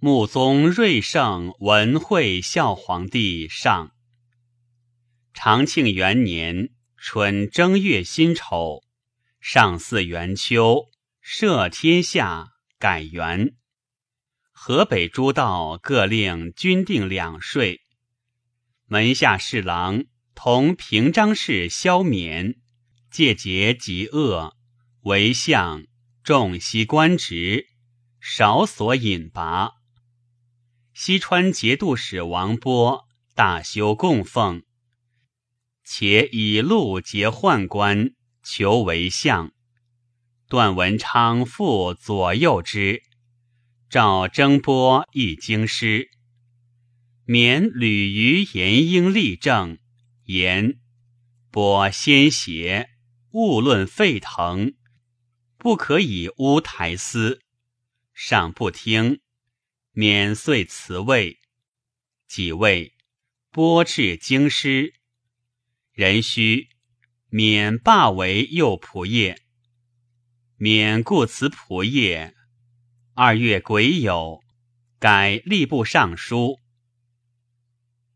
穆宗睿圣文惠孝皇帝上。长庆元年春正月辛丑，上巳元秋，赦天下，改元。河北诸道各令均定两税。门下侍郎同平章事萧冕，借节极恶，为相重悉官职，少所引拔。西川节度使王波大修供奉。且以禄结宦官，求为相。段文昌复左右之，召征波亦京师。免屡于延英立政，言波先邪，勿论沸腾，不可以污台司。上不听，免遂辞位。己未，播至京师。壬戌，免罢为右仆射。免故辞仆射。二月癸酉，改吏部尚书。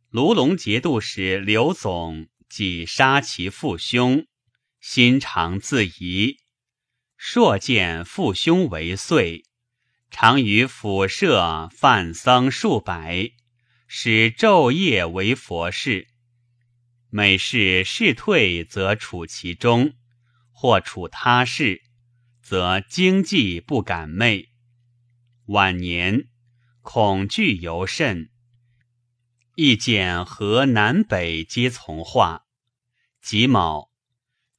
卢龙节度使刘总即杀其父兄，心肠自疑，朔见父兄为岁，常于府舍犯僧数百，使昼夜为佛事。每事事退，则处其中；或处他事，则经济不敢昧。晚年恐惧尤甚，亦见河南北皆从化。己卯，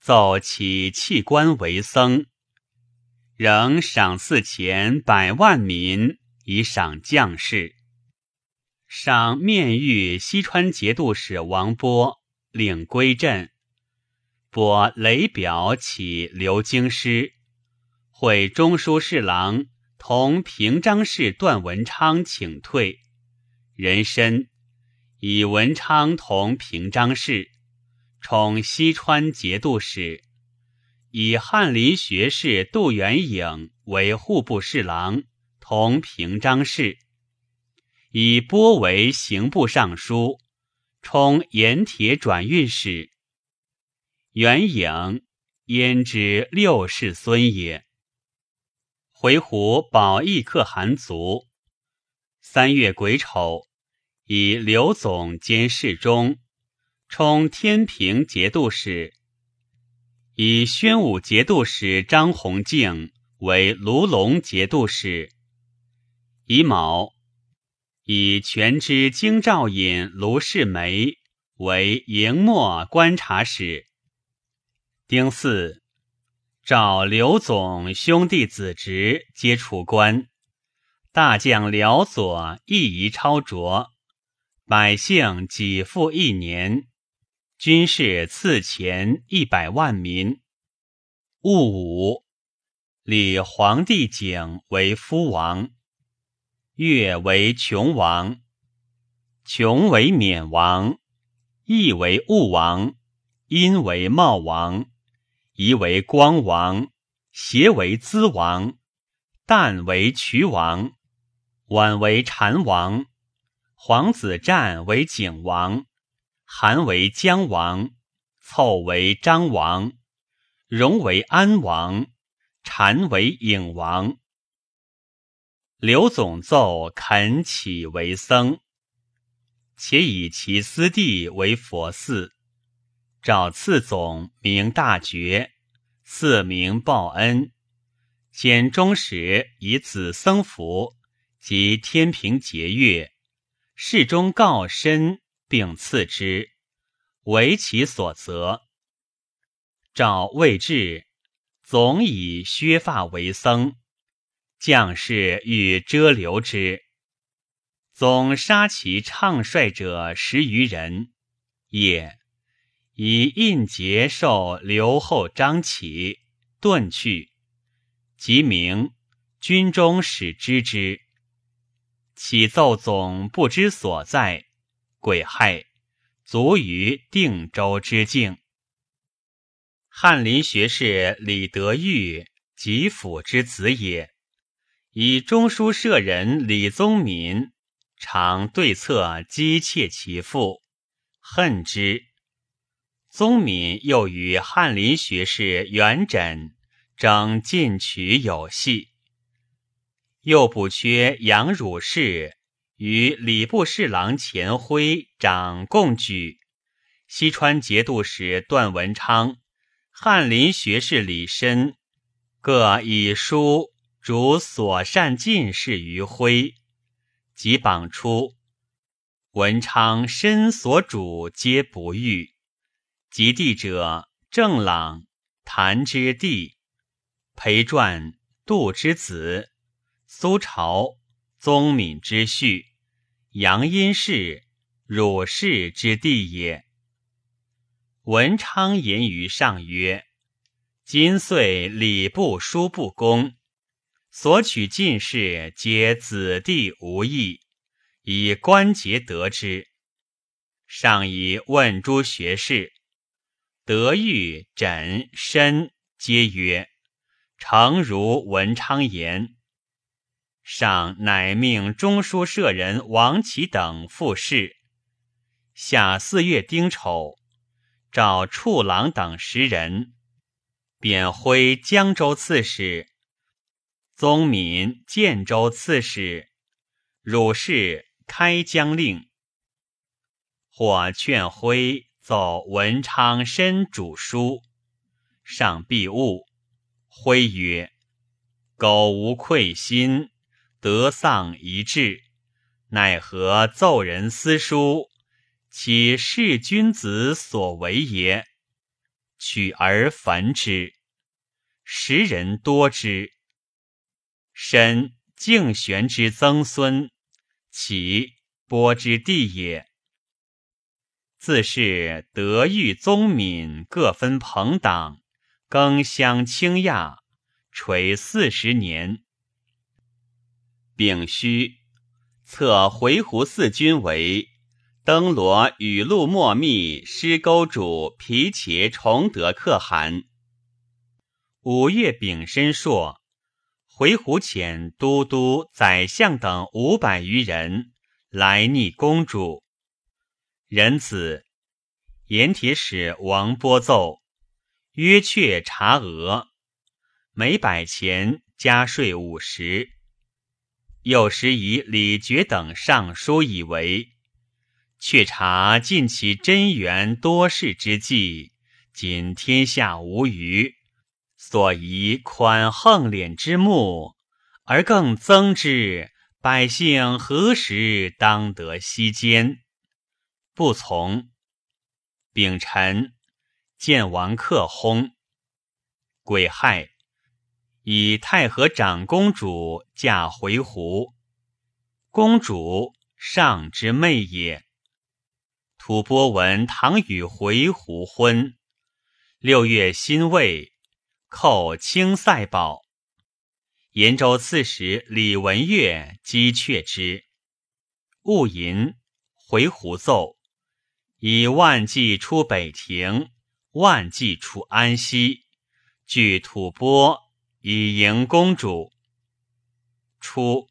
奏起弃官为僧，仍赏赐钱百万民，以赏将士。赏面谕西川节度使王波。领归镇，拨雷表起留京师，会中书侍郎同平章事段文昌请退，人参以文昌同平章事，充西川节度使，以翰林学士杜元颖为户部侍郎同平章事，以拨为刑部尚书。充盐铁转运使，元颖焉知六世孙也。回鹘保义可汗族。三月癸丑，以刘总兼侍中，充天平节度使。以宣武节度使张弘敬为卢龙节度使。乙卯。以全知京兆尹卢世梅为营末观察使。丁巳，召刘总兄弟子侄皆出关。大将辽左亦宜超卓，百姓给付一年，军士赐钱一百万民。戊午，立皇帝景为夫王。月为琼王，琼为冕王，义为戊王，阴为茂王，仪为光王，邪为资王，旦为渠王，晚为禅王，皇子战为景王，韩为姜王，凑为张王，荣为安王，禅为颖王。刘总奏恳乞为僧，且以其私地为佛寺。找次总名大觉，赐名报恩。兼中时以子僧服及天平节月，事中告身，并赐之，为其所责。赵未至，总以削发为僧。将士欲遮留之，总杀其唱帅者十余人。也以印节受留后张起遁去，即明军中使知之，启奏总不知所在，癸亥卒于定州之境。翰林学士李德裕吉府之子也。以中书舍人李宗闵常对策姬妾其父，恨之。宗闵又与翰林学士元稹争进取有隙，又补缺杨汝士与礼部侍郎钱辉掌共举，西川节度使段文昌、翰林学士李绅各以书。主所善进士于徽，即榜出文昌身所主皆不遇。及第者郑朗、谭之弟、裴传、杜之子、苏朝、宗敏之婿、阳阴氏、汝氏之弟也。文昌言于上曰：“今岁礼部书部公。”所取进士皆子弟无异，以关节得之。上以问诸学士，德育、枕、申皆曰：“诚如文昌言。”上乃命中书舍人王启等复试。下四月丁丑，召处郎等十人，贬徽江州刺史。宗敏建州刺史，汝氏开疆令。或劝徽奏文昌申主书，上必误。徽曰：“苟无愧心，得丧一志，奈何奏人私书？岂是君子所为也？取而焚之，时人多之。”身敬玄之曾孙，启波之弟也。自是德育宗敏各分朋党，更相倾轧，垂四十年。丙戌，册回鹘四军为登罗雨露莫密师钩主皮茄崇德可汗。五月丙申朔。回鹘遣都督、宰相等五百余人来逆公主。仁子盐铁使王波奏，约却查额，每百钱加税五十。有时以李傕等上书以为，却查尽其真元多事之计，今天下无余。所宜宽横敛之目，而更增之，百姓何时当得息间？不从。丙辰，见王克薨。癸亥，以太和长公主嫁回鹘。公主上之妹也。吐蕃闻唐与回鹘婚。六月辛未。寇清塞堡，延州刺史李文岳击却之。戊寅，回鹘奏，以万骑出北庭，万骑出安西，据吐蕃以迎公主。初，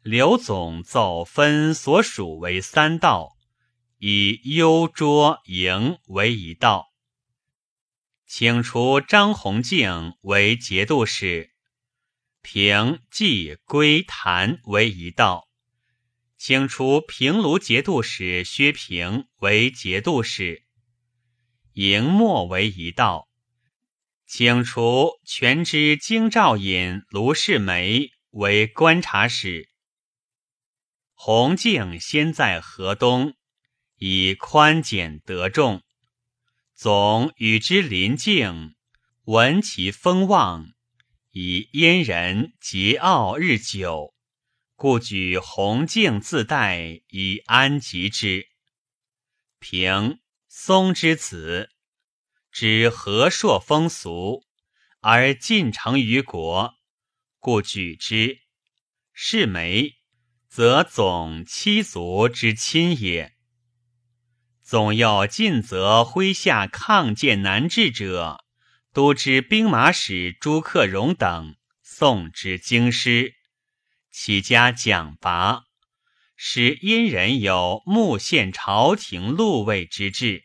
刘总奏分所属为三道，以幽拙营为一道。请除张弘敬为节度使，平纪归谭为一道；请除平卢节度使薛平为节度使，迎墨为一道；请除全知京兆尹卢世梅为观察使。弘敬先在河东，以宽简得众。总与之邻近，闻其风望，以燕人桀傲日久，故举弘敬自代以安吉之。平松之子，知和硕风俗，而尽成于国，故举之。是梅，则总七族之亲也。总要尽责麾下抗谏难治者，都知兵马使朱克融等送之京师，起家奖拔，使殷人有目献朝廷禄位之志，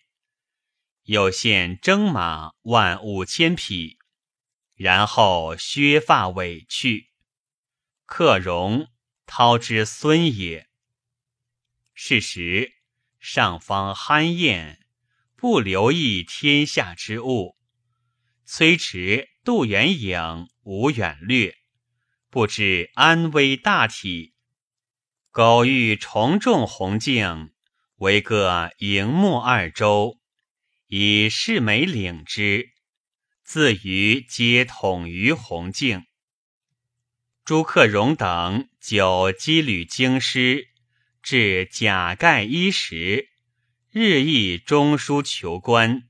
又献征马万五千匹，然后削发委去。克戎，涛之孙也。是时，上方酣宴，不留意天下之物。崔迟、杜元颖无远略。不知安危大体，苟欲重重弘敬，为各营幕二州，以世美领之。自余皆统于弘敬。朱克融等久积旅京师，至甲盖衣食，日益中书求官。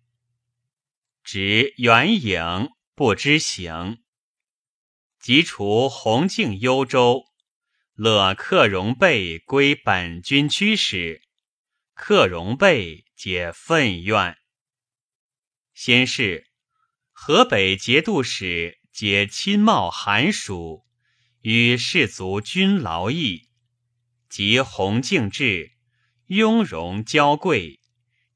执元颖不知行。即除洪敬幽州，勒克荣备归本军驱使，克荣备皆愤怨。先是，河北节度使皆亲冒寒暑，与士卒均劳役，及洪敬至，雍容娇贵，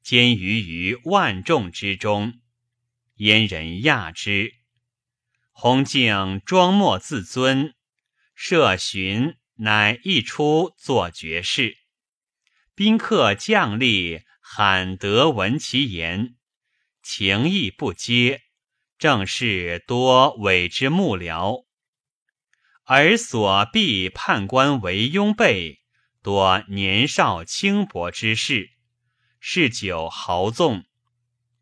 兼于于万众之中，燕人亚之。洪敬庄莫自尊，设巡乃一出作绝事。宾客将吏罕得闻其言，情意不接，正是多委之幕僚。而所必判官为庸辈，多年少轻薄之士，嗜酒豪纵，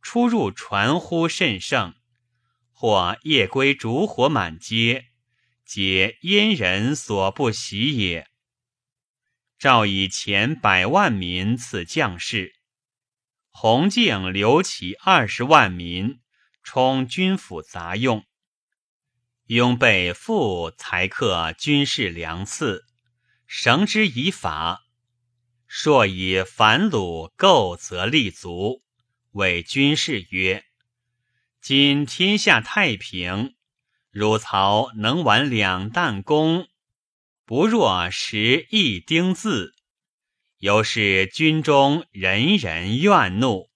出入传呼甚盛。或夜归烛火满街，皆燕人所不喜也。赵以前百万民赐将士，洪敬留其二十万民充军府杂用。拥备复裁克军事粮赐，绳之以法。朔以反虏构则立足，为军士曰。今天下太平，汝曹能挽两弹弓，不若识一丁字，由是军中人人怨怒。